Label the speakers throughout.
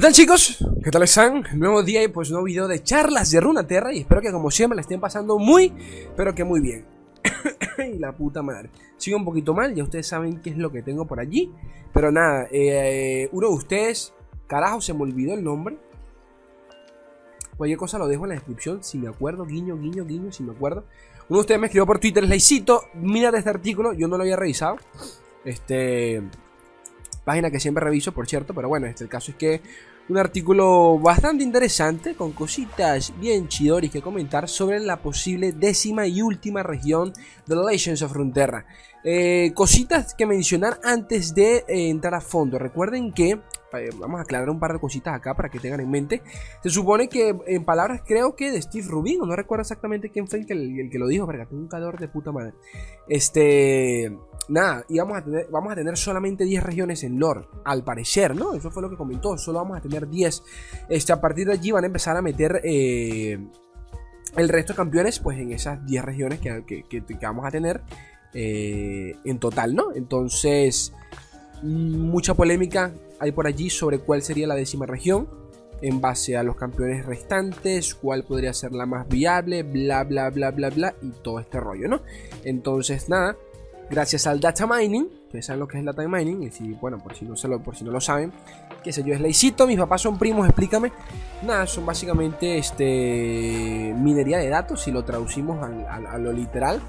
Speaker 1: ¿Qué tal chicos? ¿Qué tal están? Nuevo día y pues nuevo video de charlas de Runaterra y espero que como siempre la estén pasando muy, pero que muy bien. y la puta madre. Sigo un poquito mal, ya ustedes saben qué es lo que tengo por allí. Pero nada, eh, uno de ustedes, carajo, se me olvidó el nombre. Cualquier cosa lo dejo en la descripción, si me acuerdo, guiño, guiño, guiño, si me acuerdo. Uno de ustedes me escribió por Twitter, Leicito, mira este artículo, yo no lo había revisado. Este página que siempre reviso, por cierto, pero bueno, este el caso es que un artículo bastante interesante con cositas bien chidoris que comentar sobre la posible décima y última región de Legends of Frontera. Eh, cositas que mencionar antes de eh, entrar a fondo. Recuerden que eh, vamos a aclarar un par de cositas acá para que tengan en mente. Se supone que, en palabras creo que de Steve Rubin, no recuerdo exactamente quién fue el que, el que lo dijo, verga, tengo un calor de puta madre. Este nada, y vamos a tener, vamos a tener solamente 10 regiones en lore, al parecer, ¿no? Eso fue lo que comentó, solo vamos a tener 10. Este, a partir de allí van a empezar a meter eh, el resto de campeones, pues en esas 10 regiones que, vamos a tener eh, en total, ¿no? Entonces, mucha polémica hay por allí sobre cuál sería la décima región en base a los campeones restantes, cuál podría ser la más viable, bla bla bla bla bla y todo este rollo, ¿no? Entonces, nada, gracias al data mining, que saben lo que es el data mining, y si, bueno, por si no, se lo, por si no lo saben, qué sé yo, es leicito, mis papás son primos, explícame. Nada, son básicamente este minería de datos, si lo traducimos a, lo literal.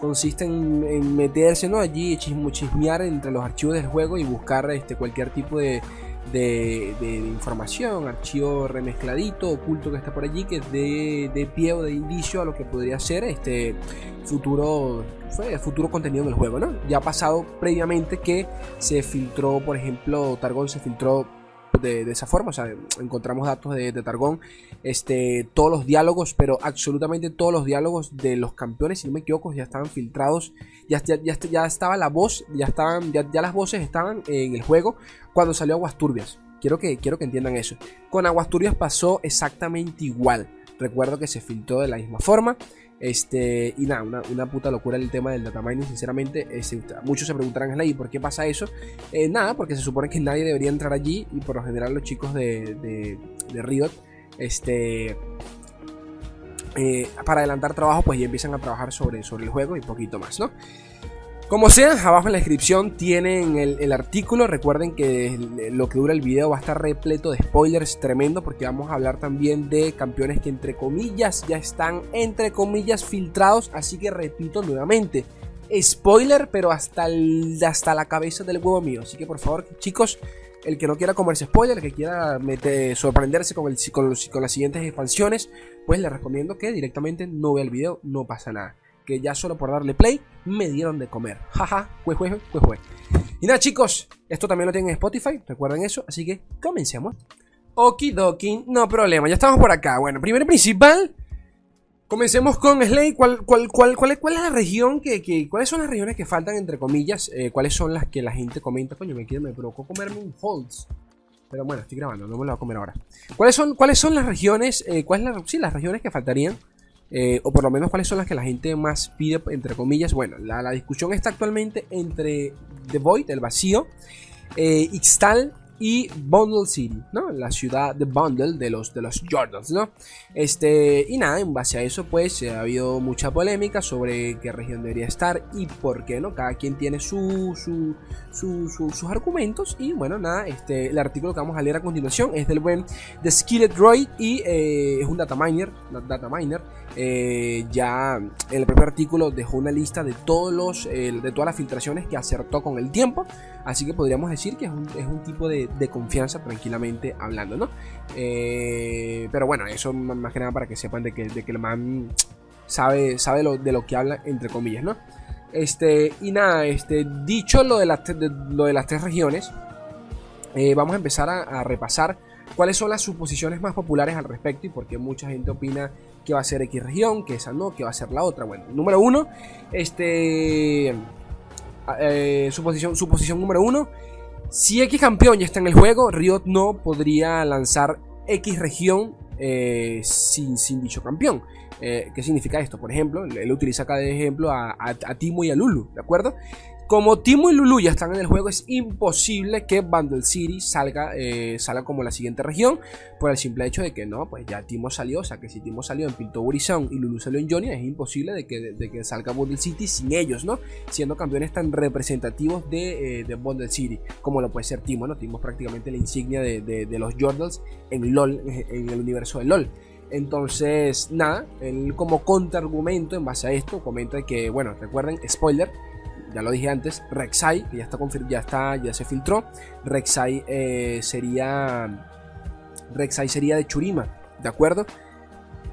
Speaker 1: Consiste en, meterse ¿no? allí, chismear entre los archivos del juego y buscar este, cualquier tipo de, de, información, archivo remezcladito, oculto que está por allí, que de, de pie o de indicio a lo que podría ser este futuro, futuro contenido del juego, ¿no? Ya ha pasado previamente que se filtró, por ejemplo, Targon se filtró de, esa forma, o sea, encontramos datos de, Targon, este, todos los diálogos, pero absolutamente todos los diálogos de los campeones, si no me equivoco, ya estaban filtrados, ya, ya, ya, estaba la voz, ya, estaban, ya, las voces estaban en el juego cuando salió Aguas Turbias. Quiero que, quiero que entiendan eso. Con Aguas Turbias pasó exactamente igual. Recuerdo que se filtró de la misma forma. Este, y nada, una, puta locura el tema del data mining, sinceramente. Este, muchos se preguntarán, ¿y por qué pasa eso? Eh, nada, porque se supone que nadie debería entrar allí y por lo general los chicos de, de, Riot, este, eh, para adelantar trabajo, pues ya empiezan a trabajar sobre, sobre el juego y poquito más, ¿no? Como sea, abajo en la descripción tienen el, artículo. Recuerden que lo que dura el video va a estar repleto de spoilers tremendo porque vamos a hablar también de campeones que entre comillas ya están entre comillas filtrados. Así que repito nuevamente, spoiler pero hasta, hasta la cabeza del huevo mío. Así que por favor chicos, el que no quiera comerse spoiler, el que quiera sorprenderse con, el, con, las siguientes expansiones, pues le recomiendo que directamente no vea el video, no pasa nada que ya solo por darle play me dieron de comer. Jaja, jue, jue, jue, jue. Y nada, chicos, esto también lo tienen en Spotify, recuerden eso, así que comencemos. Okidoki, no problema, ya estamos por acá. Bueno, primero principal, comencemos con Slay. ¿Cuál, cuál, cuál, cuál, cuál es la región que, ¿Cuáles son las regiones que faltan, entre comillas? Eh, ¿Cuáles son las que la gente comenta? Coño, me, quiero, me provocó comerme un Holtz. Pero bueno, estoy grabando, no me lo voy a comer ahora. ¿Cuáles son, cuáles son las regiones? Eh, ¿Cuáles son sí, las regiones que faltarían eh, o por lo menos cuáles son las que la gente más pide, entre comillas. Bueno, la, discusión está actualmente entre The Void, el vacío, eh, Ixtal y Bundle City, ¿no? La ciudad de Bundle de los, de los Jordans, ¿no? Este, y nada, en base a eso, pues ha habido mucha polémica sobre qué región debería estar y por qué, ¿no? Cada quien tiene su, sus argumentos. Y bueno, nada, este, el artículo que vamos a leer a continuación es del buen The Skillet Droid y eh, es un data miner, data miner. Eh, ya en el propio artículo dejó una lista de todos los, de todas las filtraciones que acertó con el tiempo. Así que podríamos decir que es un, es un tipo de, de, confianza tranquilamente hablando, ¿no? Eh, pero bueno, eso más que nada para que sepan de que, de que el man sabe, sabe lo, de lo que habla, entre comillas, ¿no? Este, y nada, este, dicho lo de las, lo de las tres regiones, eh, vamos a empezar a, repasar cuáles son las suposiciones más populares al respecto y por qué mucha gente opina que va a ser X región, que esa no, que va a ser la otra. Bueno, número uno, este eh, su, posición, su posición número uno. Si X campeón ya está en el juego, Riot no podría lanzar X región eh, sin, sin, dicho campeón. Eh, ¿Qué significa esto? Por ejemplo, él utiliza acá de ejemplo a, Timo y a Lulu, ¿de acuerdo? Como Timo y Lulu ya están en el juego, es imposible que Bundle City salga, eh, salga como la siguiente región. Por el simple hecho de que no, pues ya Timo salió. O sea que si Timo salió en Piltover y Lulu salió en Johnny, es imposible de que, de que salga Bundle City sin ellos, ¿no? Siendo campeones tan representativos de, eh, Bundle City, como lo puede ser Timo, ¿no? Timo es prácticamente la insignia de, los Jordals en LOL, en el universo de LOL. Entonces, nada, él como contraargumento en base a esto comenta que, bueno, recuerden, spoiler, ya lo dije antes, Rek'Sai, que ya está, ya está, ya se filtró, Rek'Sai eh, sería, sería de Churima, ¿de acuerdo?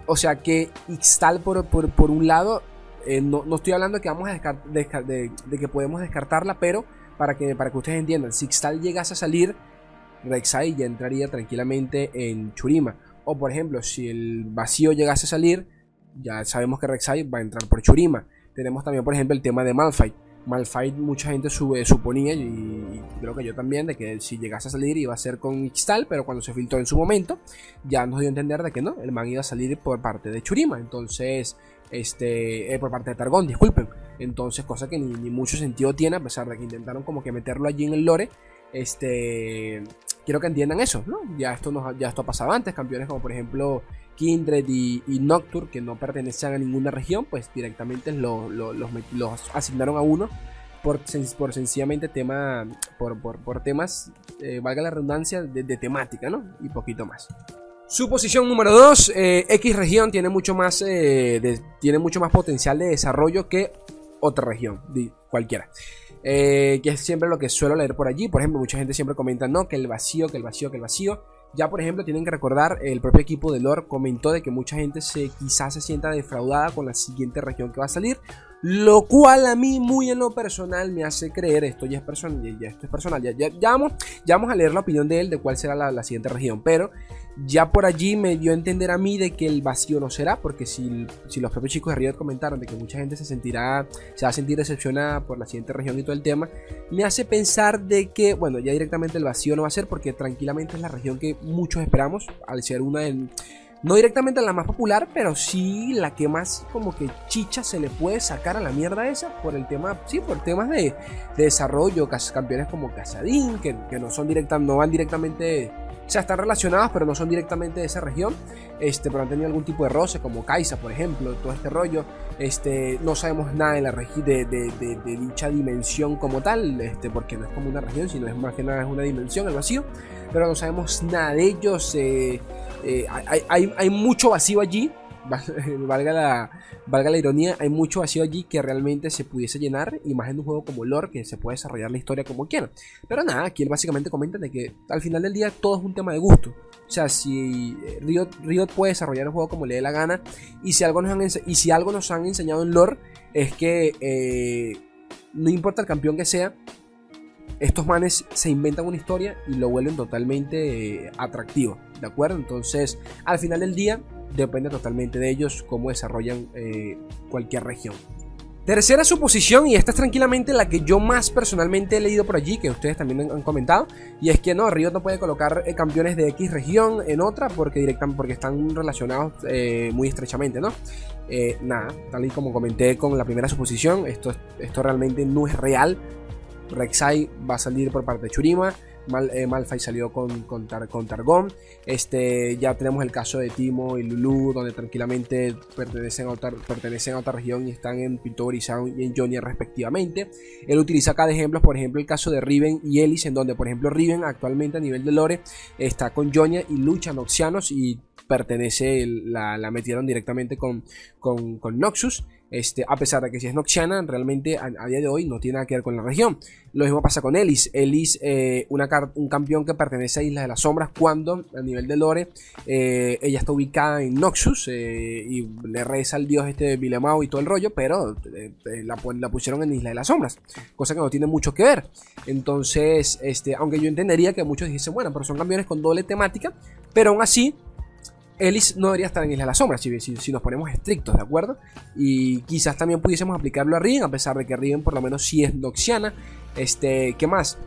Speaker 1: O sea que Ixtal por, por, un lado, eh, no, estoy hablando de que, vamos a de, que podemos descartarla, pero para que, para que ustedes entiendan, si Ixtal llegase a salir, Rek'Sai ya entraría tranquilamente en Churima. O por ejemplo, si el vacío llegase a salir, ya sabemos que Rek'Sai va a entrar por Churima. Tenemos también, por ejemplo, el tema de Malphite. Malphite mucha gente sube, suponía, y, creo que yo también, de que si llegase a salir iba a ser con Ixtal, pero cuando se filtró en su momento, ya nos dio a entender de que no, el man iba a salir por parte de Churima, entonces, este, eh, por parte de Targón, disculpen. Entonces, cosa que ni, mucho sentido tiene, a pesar de que intentaron como que meterlo allí en el lore, este, quiero que entiendan eso, ¿no? Ya esto, nos, ya esto ha pasado antes, campeones como por ejemplo Kindred y, Nocturne, que no pertenecían a ninguna región, pues directamente los, asignaron a uno por, sencillamente tema, por, por, temas, eh, valga la redundancia, de, temática, ¿no? Y poquito más. Su posición número 2, eh, X región tiene mucho, más, eh, tiene mucho más potencial de desarrollo que otra región, cualquiera. que es siempre lo que suelo leer por allí. Por ejemplo, mucha gente siempre comenta, no, que el vacío, que el vacío, que el vacío. Ya, por ejemplo, tienen que recordar, el propio equipo de lore comentó de que mucha gente se, quizás se sienta defraudada con la siguiente región que va a salir. Lo cual a mí, muy en lo personal, me hace creer, esto ya es personal, ya, esto es personal, ya, ya, vamos, ya, vamos, a leer la opinión de él de cuál será la, siguiente región. Pero ya por allí me dio a entender a mí de que el vacío no será, porque si, si, los propios chicos de Riot comentaron de que mucha gente se sentirá, se va a sentir decepcionada por la siguiente región y todo el tema, me hace pensar de que, bueno, ya directamente el vacío no va a ser, porque tranquilamente es la región que muchos esperamos, al ser una de no directamente la más popular, pero sí la que más como que chicha se le puede sacar a la mierda esa por el tema, sí, por temas de, desarrollo, campeones como Casadín, que, que no son directa, no van directamente o sea, están relacionadas, pero no son directamente de esa región. Este, pero han tenido algún tipo de roce, como Kaisa, por ejemplo, todo este rollo. Este, no sabemos nada de la de, de, dicha dimensión como tal, este, porque no es como una región, sino es más que nada es una dimensión, el vacío. Pero no sabemos nada de ellos. Eh, eh, hay, mucho vacío allí valga la, valga la ironía, hay mucho vacío allí que realmente se pudiese llenar, y más en un juego como lore que se puede desarrollar la historia como quiera. Pero nada, aquí él básicamente comenta de que al final del día todo es un tema de gusto. O sea, si eh, Riot, puede desarrollar un juego como le dé la gana, y si algo nos han, y si algo nos han enseñado en lore, es que eh, no importa el campeón que sea, estos manes se inventan una historia y lo vuelven totalmente eh, atractivo, ¿de acuerdo? Entonces, al final del día, depende totalmente de ellos cómo desarrollan eh, cualquier región. Tercera suposición, y esta es tranquilamente la que yo más personalmente he leído por allí, que ustedes también han comentado, y es que no, Riot no puede colocar eh, campeones de X región en otra porque, directamente, porque están relacionados muy estrechamente, ¿no? nada, tal y como comenté con la primera suposición, esto, esto realmente no es real. Rek'Sai va a salir por parte de Churima, Mal, eh, salió con, con, Targón. Este, ya tenemos el caso de Timo y Lulu, donde tranquilamente pertenecen a otra, pertenecen a otra región y están en Piltover y en Jonia respectivamente. Él utiliza acá de ejemplos, por ejemplo, el caso de Riven y Ellis, en donde, por ejemplo, Riven actualmente a nivel de lore está con Jonia y lucha Noxianos y pertenece, la, la metieron directamente con, con, con Noxus. Este, a pesar de que si es Noxiana, realmente a, día de hoy no tiene nada que ver con la región. Lo mismo pasa con Ellis. Ellis, eh, un campeón que pertenece a Isla de las Sombras, cuando a nivel de lore, eh, ella está ubicada en Noxus eh, y le reza al dios este de Vilemao y todo el rollo, pero la, la, pusieron en Isla de las Sombras, cosa que no tiene mucho que ver. Entonces, este, aunque yo entendería que muchos dicen, bueno, pero son campeones con doble temática, pero aún así Ellis no debería estar en Isla de las Sombras, si, nos ponemos estrictos, ¿de acuerdo? Y quizás también pudiésemos aplicarlo a Riven, a pesar de que Riven por lo menos sí es Noxiana. Este, ¿qué más?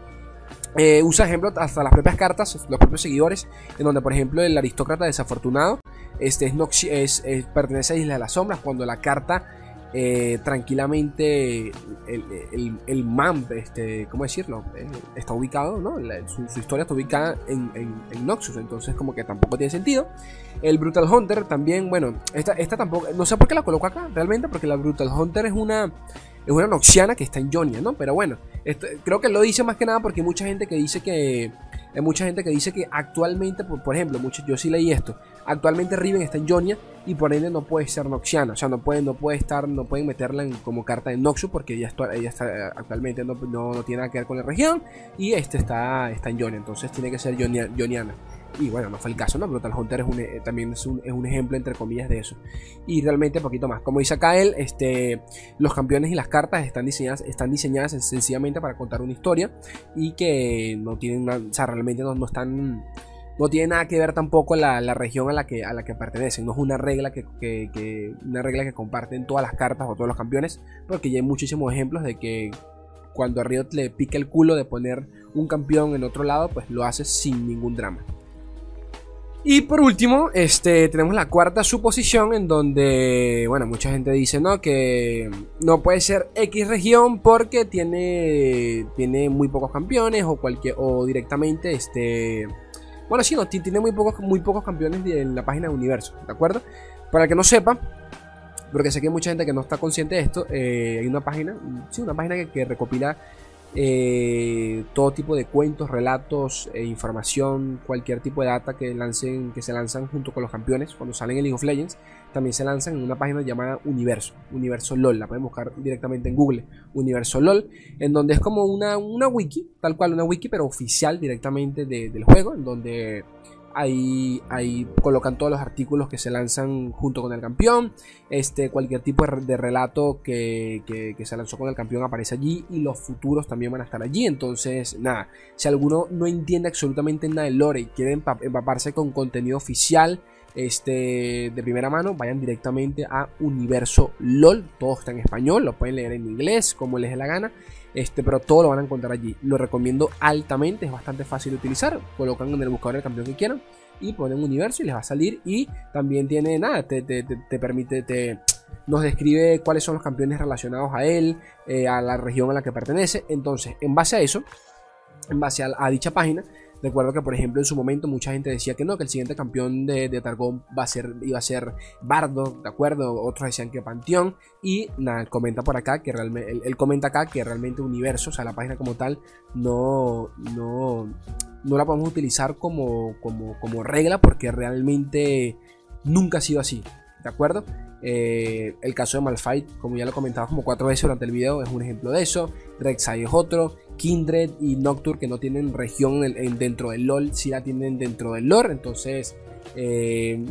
Speaker 1: Eh, usa ejemplo hasta las propias cartas, los propios seguidores, en donde por ejemplo el aristócrata desafortunado este es, es, pertenece a Isla de las Sombras, cuando la carta eh, tranquilamente el, el, MAMP, este, ¿cómo decirlo? Eh, está ubicado, ¿no? su, historia está ubicada en, en, Noxus, entonces como que tampoco tiene sentido. El Brutal Hunter también, bueno, esta, esta tampoco, no sé por qué la coloco acá realmente, porque la Brutal Hunter es una es una noxiana que está en Jonia, ¿no? Pero bueno, creo que lo dice más que nada porque hay mucha gente que dice que. Hay mucha gente que dice que actualmente, por, ejemplo, yo sí leí esto. Actualmente Riven está en Jonia y por ende no puede ser noxiana. O sea, no puede, no puede estar, no pueden meterla como carta de Noxus porque ella está, ella está actualmente no, no, tiene nada que ver con la región y este está, está en Jonia. Entonces tiene que ser Joniana. Y bueno, no fue el caso, ¿no? Brutal Hunter es un, eh, también es un, es un, ejemplo, entre comillas, de eso. Y realmente poquito más. Como dice acá él, este, los campeones y las cartas están diseñadas, están diseñadas sencillamente para contar una historia y que no tienen una, o sea, realmente no, no están no tiene nada que ver tampoco la, la, región a la que, a la que pertenecen. No es una regla que, que, una regla que comparten todas las cartas o todos los campeones. Porque ya hay muchísimos ejemplos de que cuando a Riot le pica el culo de poner un campeón en otro lado, pues lo hace sin ningún drama. Y por último, este, tenemos la cuarta suposición en donde, bueno, mucha gente dice, ¿no? Que no puede ser X región porque tiene, tiene muy pocos campeones o, cualquier, o directamente, este... Bueno, sí, no, tiene muy pocos, muy pocos campeones en la página de Universo, ¿de acuerdo? Para que no sepa, porque sé que hay mucha gente que no está consciente de esto, eh, hay una página, sí, una página que recopila eh, todo tipo de cuentos, relatos, e información, cualquier tipo de data que, lancen, que se lanzan junto con los campeones. Cuando salen en League of Legends, también se lanzan en una página llamada Universo, Universo LOL, la pueden buscar directamente en Google, Universo LOL, en donde es como una, una wiki, tal cual una wiki, pero oficial directamente del juego, en donde Ahí, ahí, colocan todos los artículos que se lanzan junto con el campeón. Este, cualquier tipo de relato que, que, se lanzó con el campeón aparece allí. Y los futuros también van a estar allí. Entonces, nada. Si alguno no entiende absolutamente nada del lore y quiere empaparse con contenido oficial este, de primera mano, vayan directamente a Universo LOL. Todo está en español. Lo pueden leer en inglés, como les dé la gana. Este, pero todo lo van a encontrar allí. Lo recomiendo altamente, es bastante fácil de utilizar. Colocan en el buscador el campeón que quieran y ponen universo y les va a salir. Y también tiene nada, te, permite, te, nos describe cuáles son los campeones relacionados a él, eh, a la región a la que pertenece. Entonces, en base a eso, en base a dicha página, Recuerdo que, por ejemplo, en su momento mucha gente decía que no, que el siguiente campeón de, de Targón a ser, iba a ser Bardo, ¿de acuerdo? Otros decían que Panteón. Y nada, comenta por acá que realmente, él, comenta acá que realmente Universo, o sea, la página como tal, no, no, no la podemos utilizar como, como, como regla porque realmente nunca ha sido así, ¿de acuerdo? Eh, el caso de Malfight, como ya lo comentaba como cuatro veces durante el video, es un ejemplo de eso. Rek'Sai es otro. Kindred y Nocturne que no tienen región dentro del LOL, si la tienen dentro del lore. Entonces eh,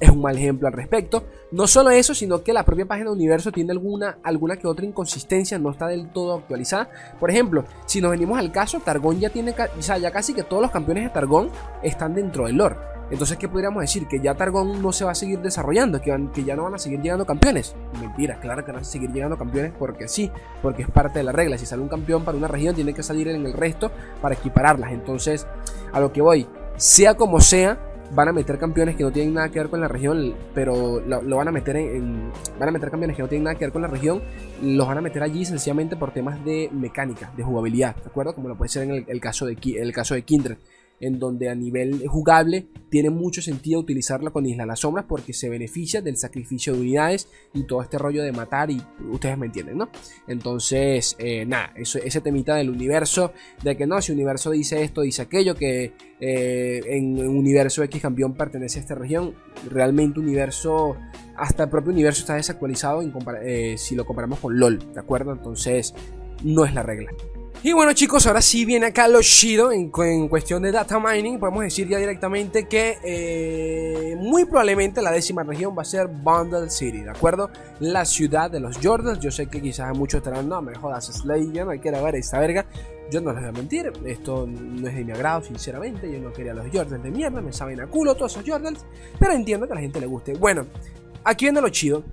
Speaker 1: es un mal ejemplo al respecto. No solo eso, sino que la propia página de universo tiene alguna, alguna que otra inconsistencia, no está del todo actualizada. Por ejemplo, si nos venimos al caso, Targón ya tiene, o sea, ya casi que todos los campeones de Targón están dentro del lore. Entonces, ¿qué podríamos decir? Que ya Targón no se va a seguir desarrollando, que, que ya no van a seguir llegando campeones. Mentira, claro que van a seguir llegando campeones porque sí, porque es parte de la regla. Si sale un campeón para una región, tiene que salir en el resto para equipararlas. Entonces, a lo que voy, sea como sea, van a meter campeones que no tienen nada que ver con la región, pero lo, van a meter en, van a meter campeones que no tienen nada que ver con la región, los van a meter allí sencillamente por temas de mecánica, de jugabilidad, ¿de acuerdo? Como lo puede ser en el, caso de el caso de Kindred en donde a nivel jugable tiene mucho sentido utilizarlo con Isla las Sombras porque se beneficia del sacrificio de unidades y todo este rollo de matar y ustedes me entienden, ¿no? Entonces, eh, nada, eso, ese temita del universo, de que no, si universo dice esto, dice aquello, que eh, en, universo X campeón pertenece a esta región, realmente universo, hasta el propio universo está desactualizado eh, si lo comparamos con LOL, ¿de acuerdo? Entonces, no es la regla. Y bueno chicos, ahora sí viene acá lo chido en, cuestión de data mining. Podemos decir ya directamente que eh, muy probablemente la décima región va a ser Bundle City, ¿de acuerdo? La ciudad de los Jordans. Yo sé que quizás muchos estarán, no, me jodas Slay, ya no hay que ver esta verga. Yo no les voy a mentir, esto no es de mi agrado, sinceramente. Yo no quería los Jordans de mierda, me saben a culo todos esos Jordans. Pero entiendo que a la gente le guste. Bueno, aquí viene lo chido.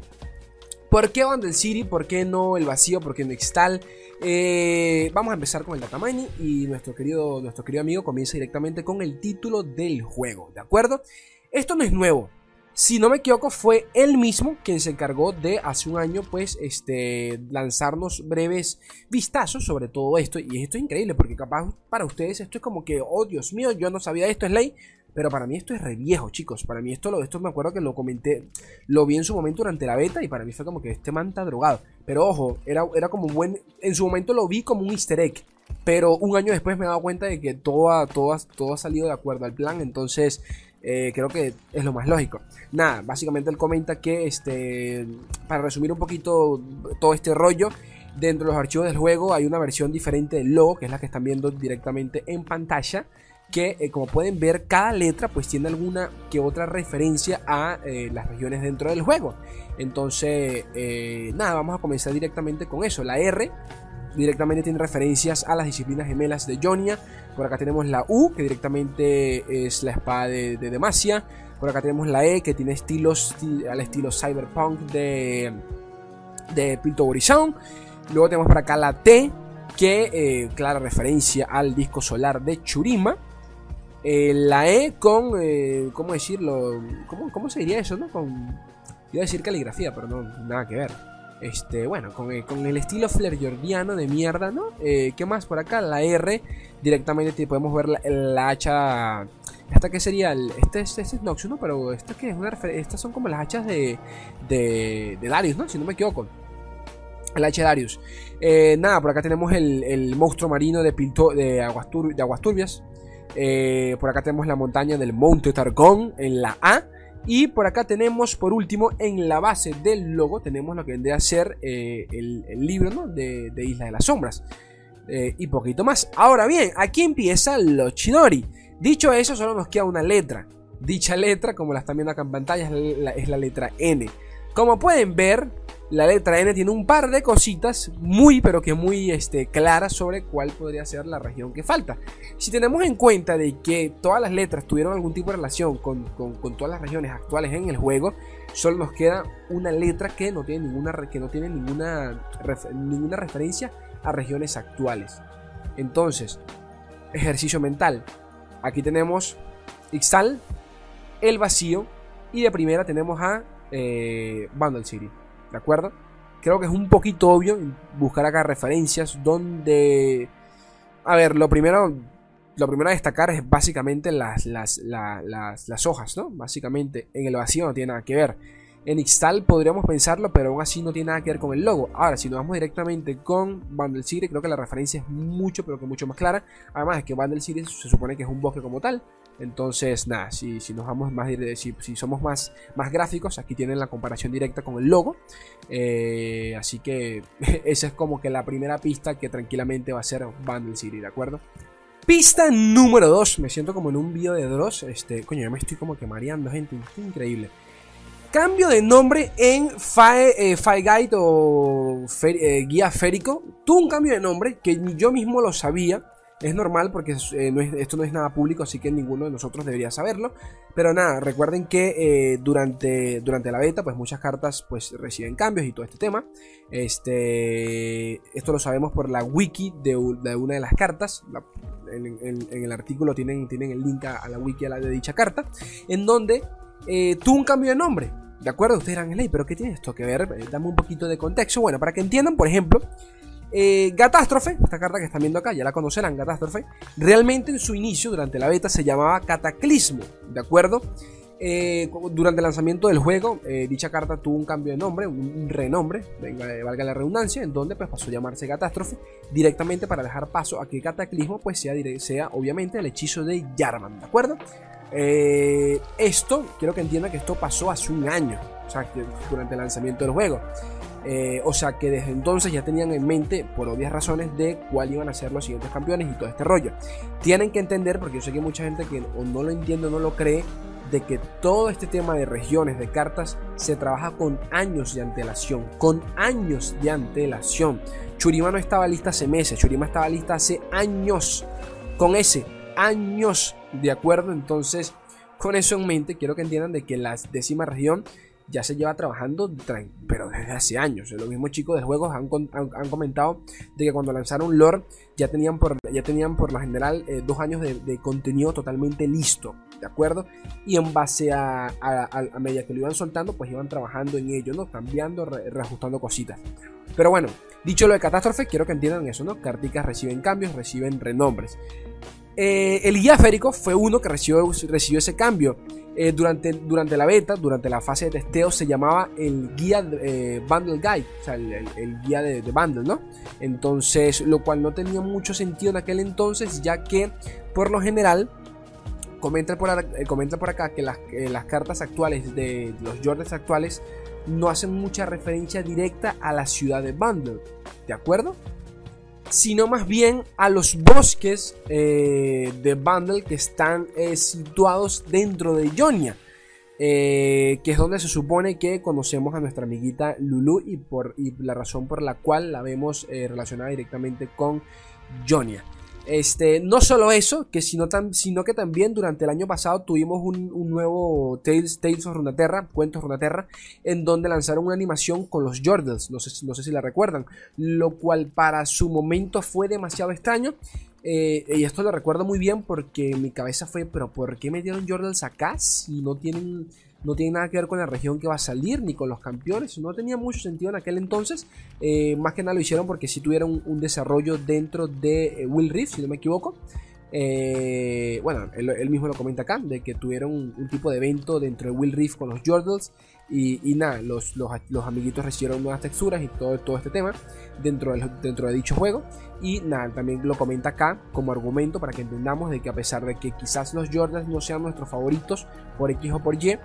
Speaker 1: ¿Por qué Bundle City? ¿Por qué no el vacío? ¿Por qué no Extal? Eh, vamos a empezar con el data mining y nuestro querido, nuestro querido amigo comienza directamente con el título del juego, ¿de acuerdo? Esto no es nuevo. Si no me equivoco, fue él mismo quien se encargó de hace un año, pues, este, lanzarnos breves vistazos sobre todo esto. Y esto es increíble, porque capaz para ustedes esto es como que, oh Dios mío, yo no sabía esto, es ley. Pero para mí esto es re viejo, chicos. Para mí esto, lo, esto me acuerdo que lo comenté, lo vi en su momento durante la beta y para mí fue como que este man está drogado. Pero ojo, era, era como buen, en su momento lo vi como un easter egg. Pero un año después me he dado cuenta de que todo, todo, todo ha salido de acuerdo al plan. Entonces eh, creo que es lo más lógico. Nada, básicamente él comenta que, este, para resumir un poquito todo este rollo, dentro de los archivos del juego hay una versión diferente del logo, que es la que están viendo directamente en pantalla que eh, como pueden ver cada letra pues tiene alguna que otra referencia a eh, las regiones dentro del juego entonces nada vamos a comenzar directamente con eso la R directamente tiene referencias a las disciplinas gemelas de Jonia. Por acá tenemos la U, que directamente es la espada de, Demacia. Por acá tenemos la E, que tiene estilos al estilo cyberpunk de, de Pilto Horizon. Luego tenemos por acá la T, que eh, clara referencia al disco solar de Churima. Eh, la E con, eh, ¿cómo decirlo? ¿Cómo, ¿Cómo, se diría eso? No? Con, iba a decir caligrafía, pero no, nada que ver. Este, bueno, con, eh, con el estilo flair jordiano de mierda, ¿no? ¿Qué más por acá? La R, directamente podemos ver la, hacha. ¿Esta qué sería? El, este, este, es Noxus, ¿no? Pero esta que es una Estas son como las hachas de, de, Darius, ¿no? Si no me equivoco. El hacha de Darius. Eh, nada, por acá tenemos el, monstruo marino de, Pinto, de, aguas, de turbias. por acá tenemos la montaña del Monte Targón en la A. Y por acá tenemos, por último, en la base del logo, tenemos lo que vendría a ser eh, el, libro de, Isla de las Sombras. Eh, y poquito más. Ahora bien, aquí empieza lo Chidori. Dicho eso, solo nos queda una letra. Dicha letra, como la están viendo acá en pantalla, es la letra N. Como pueden ver, la letra N tiene un par de cositas muy, pero que muy este, claras sobre cuál podría ser la región que falta. Si tenemos en cuenta de que todas las letras tuvieron algún tipo de relación con, todas las regiones actuales en el juego, solo nos queda una letra que no tiene ninguna, que no tiene ninguna, ninguna referencia a regiones actuales. Entonces, ejercicio mental. Aquí tenemos Ixtal, el vacío, y de primera tenemos a eh, Bundle City. ¿De acuerdo? Creo que es un poquito obvio buscar acá referencias donde... A ver, lo primero, lo primero a destacar es básicamente las, las, las, hojas, ¿no? Básicamente en el vacío no tiene nada que ver. En Ixtal podríamos pensarlo, pero aún así no tiene nada que ver con el logo. Ahora, si nos vamos directamente con Bundle City, creo que la referencia es mucho, pero que mucho más clara. Además, es que Bundle City se supone que es un bosque como tal. Entonces, nada, si, si nos vamos más si, si somos más, más gráficos, aquí tienen la comparación directa con el logo. Eh, así que esa es como que la primera pista que tranquilamente va a ser Bundle City, ¿de acuerdo? Pista número 2. Me siento como en un video de Dross. Este, coño, ya me estoy como que mareando, gente. increíble. Cambio de nombre en Fire, eh, Guide o eh, Guía Férico. Tuvo un cambio de nombre que yo mismo lo sabía. Es normal porque eh, esto no es nada público, así que ninguno de nosotros debería saberlo. Pero nada, recuerden que eh, durante, durante la beta, pues muchas cartas pues reciben cambios y todo este tema. Este, esto lo sabemos por la wiki de, una de las cartas. en, el artículo tienen, tienen el link a, la wiki de dicha carta. En donde eh, tuvo un cambio de nombre. ¿De acuerdo? Ustedes dirán, pero ¿qué tiene esto que ver? Dame un poquito de contexto. Bueno, para que entiendan, por ejemplo, eh, Gatástrofe, esta carta que están viendo acá, ya la conocerán, Gatástrofe, realmente en su inicio, durante la beta, se llamaba Cataclismo, ¿de acuerdo? Eh, durante el lanzamiento del juego, eh, dicha carta tuvo un cambio de nombre, un renombre, venga, valga la redundancia, en donde pues, pasó a llamarse Catástrofe, directamente para dejar paso a que Cataclismo pues, sea, obviamente el hechizo de Jarman, ¿de acuerdo? esto, quiero que entiendan que esto pasó hace un año, o sea, durante el lanzamiento del juego. Eh, o sea que desde entonces ya tenían en mente, por obvias razones, de cuál iban a ser los siguientes campeones y todo este rollo. Tienen que entender, porque yo sé que mucha gente que o no lo entiende o no lo cree, de que todo este tema de regiones, de cartas, se trabaja con años de antelación. Con años de antelación. Churima no estaba lista hace meses, Churima estaba lista hace años. Con ese, años, ¿de acuerdo? Entonces, con eso en mente, quiero que entiendan de que la décima región ya se lleva trabajando, pero desde hace años. Los mismos chicos de juegos han, comentado de que cuando lanzaron lore ya tenían por, ya tenían por lo general eh, dos años de, contenido totalmente listo. ¿de acuerdo? Y en base a, a, medida que lo iban soltando, pues iban trabajando en ello, ¿no? Cambiando, reajustando cositas. Pero bueno, dicho lo de catástrofe, quiero que entiendan eso, ¿no? Carticas reciben cambios, reciben renombres. Eh, el guía férico fue uno que recibió, ese cambio. Eh, durante, la beta, durante la fase de testeo, se llamaba el guía eh, Bundle Guide, o sea, el, guía de, Bundle, ¿no? Entonces, lo cual no tenía mucho sentido en aquel entonces, ya que por lo general, comenta por, comenta por acá que las, las cartas actuales de los Jordans actuales no hacen mucha referencia directa a la ciudad de Bundle, ¿de acuerdo? Sino más bien a los bosques eh, de Bundle que están eh, situados dentro de Jonia. Eh, que es donde se supone que conocemos a nuestra amiguita Lulu y, por, y la razón por la cual la vemos relacionada directamente con Jonia. Este, no solo eso, sino, que también durante el año pasado tuvimos un, nuevo Tales, Tales of Runeterra, Cuentos Runeterra, en donde lanzaron una animación con los Jordals, no sé, no sé si la recuerdan, lo cual para su momento fue demasiado extraño. Eh, y esto lo recuerdo muy bien porque mi cabeza fue, pero ¿por qué metieron Jordals acá si no tienen no tiene nada que ver con la región que va a salir ni con los campeones. No tenía mucho sentido en aquel entonces. Eh, más que nada lo hicieron porque si tuvieron un, desarrollo dentro de eh, Will Rift, si no me equivoco. Eh, bueno, él, mismo lo comenta acá, de que tuvieron un, tipo de evento dentro de Will Rift con los Jordals. Y, nada, los, los, amiguitos recibieron nuevas texturas y todo, todo este tema dentro de, dentro de dicho juego. Y nada, también lo comenta acá como argumento para que entendamos de que a pesar de que quizás los Jordans no sean nuestros favoritos por X o por Y,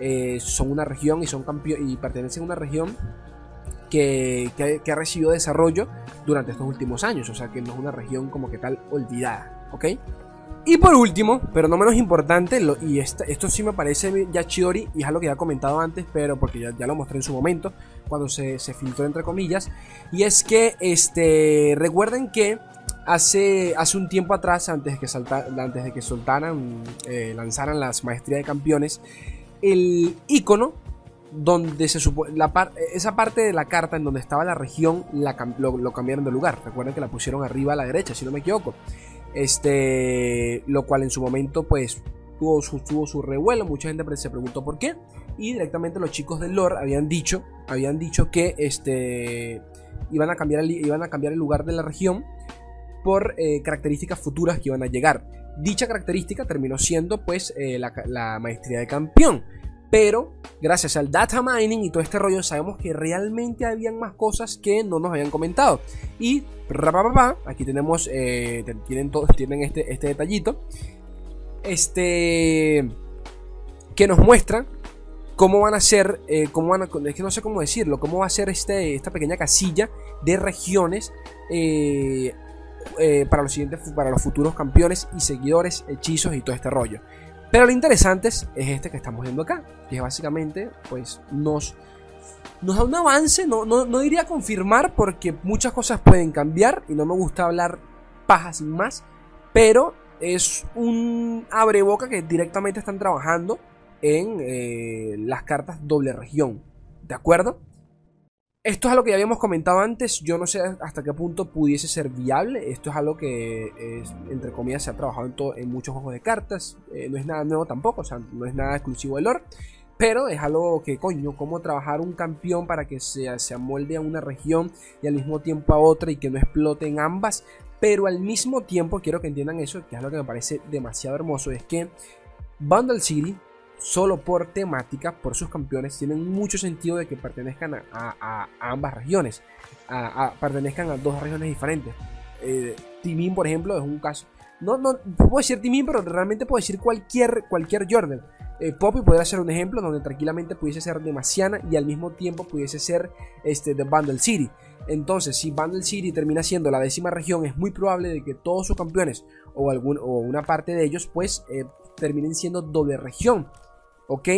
Speaker 1: eh, son una región y, son y pertenecen a una región que, ha recibido desarrollo durante estos últimos años. O sea que no es una región como que tal olvidada. ¿Ok? Y por último, pero no menos importante, y esto sí me parece ya Chidori, y es algo que ya he comentado antes, pero porque ya, lo mostré en su momento, cuando se, filtró entre comillas, y es que este, recuerden que hace, hace un tiempo atrás, antes de que, antes de que soltaran, eh, lanzaran las maestrías de campeones, el icono donde se supone la esa parte de la carta en donde estaba la región la, lo, cambiaron de lugar. Recuerden que la pusieron arriba a la derecha, si no me equivoco. Este, lo cual en su momento pues tuvo su, tuvo su revuelo, mucha gente se preguntó por qué y directamente los chicos del lore habían dicho, habían dicho que este iban a cambiar el, iban a cambiar el lugar de la región por eh, características futuras que iban a llegar. Dicha característica terminó siendo pues eh, la, maestría de campeón. Pero gracias al data mining y todo este rollo sabemos que realmente habían más cosas que no nos habían comentado. Y aquí tenemos, eh, tienen, todos, tienen este, este detallito. Este que nos muestra cómo van a ser, eh, cómo van es que no sé cómo decirlo, cómo va a ser este, esta pequeña casilla de regiones eh, para, los siguientes, para los futuros campeones y seguidores, hechizos y todo este rollo. Pero lo interesante es este que estamos viendo acá, que básicamente pues nos, da un avance, no, diría confirmar porque muchas cosas pueden cambiar y no me gusta hablar pajas sin más, pero es un abre boca que directamente están trabajando en eh, las cartas doble región, ¿de acuerdo? Esto es algo que ya habíamos comentado antes, yo no sé hasta qué punto pudiese ser viable, esto es algo que entre comillas se ha trabajado en, en muchos juegos de cartas, eh, no es nada nuevo tampoco, o sea, no es nada exclusivo de lore, pero es algo que, coño, cómo trabajar un campeón para que se, se amolde a una región y al mismo tiempo a otra y que no explote en ambas, pero al mismo tiempo quiero que entiendan eso, que es lo que me parece demasiado hermoso, es que Bundle City solo por temática, por sus campeones, tienen mucho sentido de que pertenezcan a, ambas regiones, a, pertenezcan a dos regiones diferentes. Eh, Timin, por ejemplo, es un caso. No, no puedo decir Timin, pero realmente puedo decir cualquier, cualquier Jordan. Eh, Poppy podría ser un ejemplo donde tranquilamente pudiese ser de Maciana y al mismo tiempo pudiese ser este, de Bundle City. Entonces, si Bundle City termina siendo la décima región, es muy probable de que todos sus campeones o, algún, o una parte de ellos, pues eh, terminen siendo doble región. ¿Ok?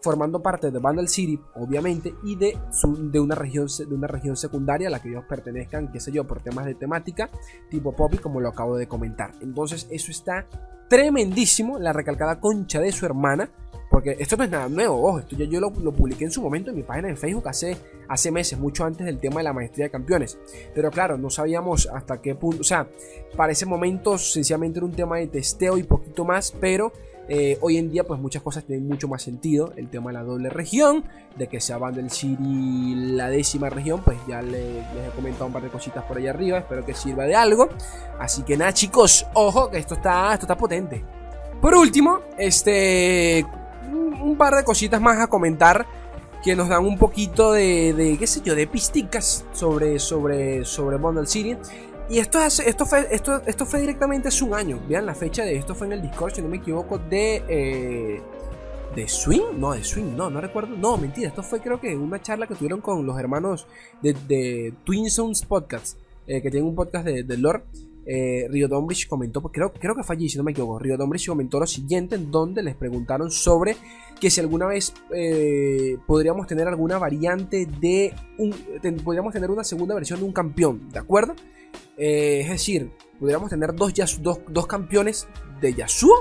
Speaker 1: Formando parte de Vandal City, obviamente, y de, de, una región, de una región secundaria a la que ellos pertenezcan, qué sé yo, por temas de temática, tipo Poppy, como lo acabo de comentar. Entonces, eso está tremendísimo, la recalcada concha de su hermana, porque esto no es nada nuevo, ojo, esto ya yo lo, publiqué en su momento en mi página de Facebook hace, hace meses, mucho antes del tema de la maestría de campeones. Pero claro, no sabíamos hasta qué punto, o sea, para ese momento sencillamente era un tema de testeo y poquito más, pero Eh, hoy en día, pues muchas cosas tienen mucho más sentido. El tema de la doble región, de que sea Bundle City la décima región, pues ya les he comentado un par de cositas por ahí arriba. Espero que sirva de algo. Así que nada, chicos, ojo que esto está, esto está potente. Por último, este. Un par de cositas más a comentar que nos dan un poquito de, de qué sé yo, de pisticas sobre, sobre, sobre Bundle City. Y esto, es, esto, fue, esto, esto fue directamente hace un año. Vean la fecha de esto, fue en el Discord, si no me equivoco, de. Eh, ¿De Swing? No, de Swing, no, no recuerdo. No, mentira, esto fue creo que una charla que tuvieron con los hermanos de, Twin Zones Podcast, eh, que tienen un podcast de, de lore. Eh, comentó, creo, creo que fue allí, si no me equivoco. Rio comentó lo siguiente, en donde les preguntaron sobre que si alguna vez eh, podríamos tener alguna variante de un. podríamos tener una segunda versión de un campeón, ¿de acuerdo? Eh, es decir, podríamos tener dos, dos, campeones de Yasuo,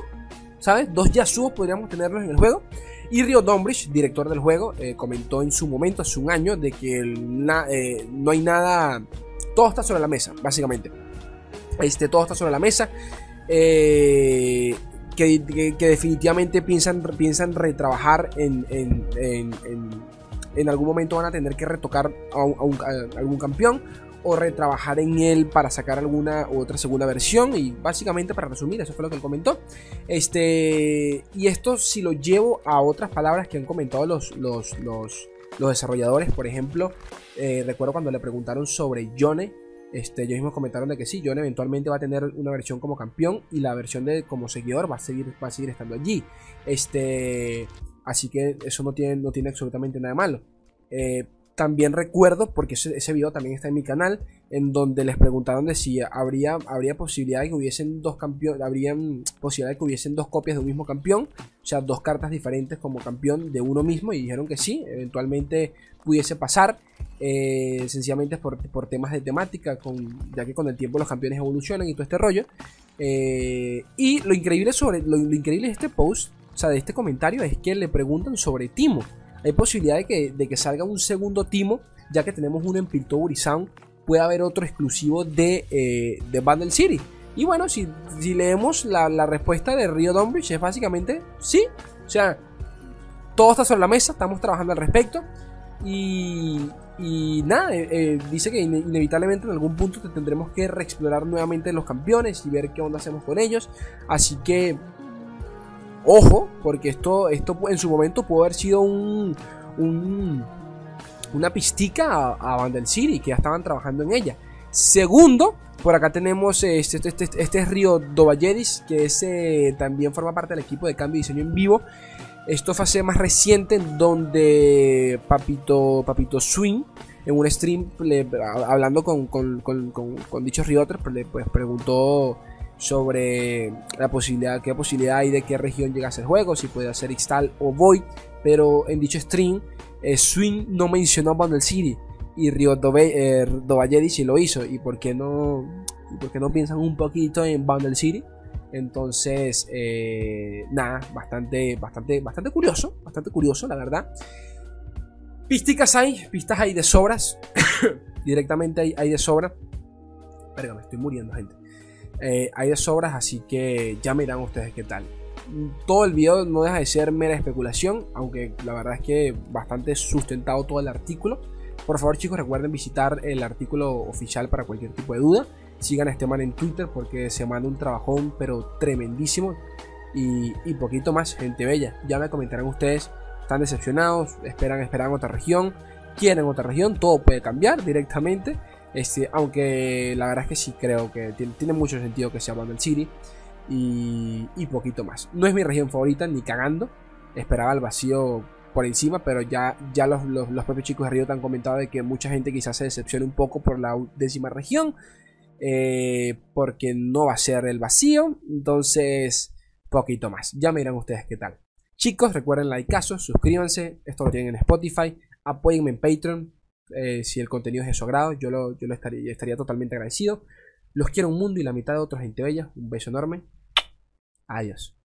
Speaker 1: ¿sabes? Dos Yasuo podríamos tenerlos en el juego. Y Rio Dombrich, director del juego, eh, comentó en su momento, hace un año, de que eh, no hay nada. Todo está sobre la mesa, básicamente. Este, todo está sobre la mesa. que, definitivamente piensan, piensan retrabajar en, en, algún momento van a tener que retocar a algún campeón o retrabajar en él para sacar alguna u otra segunda versión. Y básicamente, para resumir, eso fue lo que él comentó. Este, y esto, si lo llevo a otras palabras que han comentado los, los, los, desarrolladores, por ejemplo, eh, recuerdo cuando le preguntaron sobre Yone. Este, ellos mismos comentaron de que sí, Yone eventualmente va a tener una versión como campeón y la versión de como seguidor va a seguir, va a seguir estando allí. Este, así que eso no tiene, no tiene absolutamente nada malo. Eh, también recuerdo, porque ese, video también está en mi canal, en donde les preguntaron de si habría, habría posibilidad de que hubiesen dos campeones, habrían posibilidad de que hubiesen dos copias de un mismo campeón, o sea, dos cartas diferentes como campeón de uno mismo, y dijeron que sí, eventualmente pudiese pasar, eh, sencillamente por, por, temas de temática, con, ya que con el tiempo los campeones evolucionan y todo este rollo. Eh, y lo increíble sobre lo, lo increíble de este post, o sea, de este comentario, es que le preguntan sobre Timo hay posibilidad de que, de que salga un segundo timo, ya que tenemos uno en Piltover Sound, puede haber otro exclusivo de, eh, de Bundle City. Y bueno, si, leemos la, respuesta de Rio Donbridge, es básicamente sí. O sea, todo está sobre la mesa, estamos trabajando al respecto. Y, y nada, eh, eh, dice que inevitablemente en algún punto tendremos que reexplorar nuevamente los campeones y ver qué onda hacemos con ellos. Así que Ojo, porque esto, esto en su momento pudo haber sido un, una pistica a, a City, que ya estaban trabajando en ella. Segundo, por acá tenemos este, este, este, este es Río Dovalledis, que ese también forma parte del equipo de cambio y diseño en vivo. Esto fue hace más reciente, en donde Papito, Papito Swing, en un stream, hablando con, con, con, con, dicho Rioter, pues, le pues, preguntó sobre la posibilidad, qué posibilidad hay de qué región llegase el juego, si puede ser Ixtal o Void, pero en dicho stream eh, Swing no mencionó Bundle City y Rio eh, Dovalledi sí lo hizo y por qué no por qué no piensan un poquito en Bundle City. Entonces eh, nada bastante bastante bastante curioso bastante curioso la verdad. Pistas hay pistas hay de sobras. Directamente hay, hay de sobra. Verga, me estoy muriendo gente eh, hay de sobras, así que ya miran ustedes qué tal. Todo el video no deja de ser mera especulación, aunque la verdad es que bastante sustentado todo el artículo. Por favor chicos recuerden visitar el artículo oficial para cualquier tipo de duda. Sigan a este man en Twitter porque se manda un trabajón pero tremendísimo. Y, poquito más, gente bella. Ya me comentarán ustedes, están decepcionados, esperan, esperan otra región, quieren otra región, todo puede cambiar directamente. Este, aunque la verdad es que sí creo que tiene, mucho sentido que sea Bundle City. Y, y, poquito más. No es mi región favorita, ni cagando. Esperaba el vacío por encima, pero ya, ya los, los, propios chicos de Río te han comentado de que mucha gente quizás se decepcione un poco por la décima región. Eh, porque no va a ser el vacío. Entonces, poquito más. Ya me dirán ustedes qué tal. Chicos, recuerden like caso, suscríbanse. Esto lo tienen en Spotify. Apóyenme en Patreon eh, si el contenido es de su agrado, yo, lo, yo estaría, estaría totalmente agradecido. Los quiero un mundo y la mitad de otros gente bella. Un beso enorme. Adiós.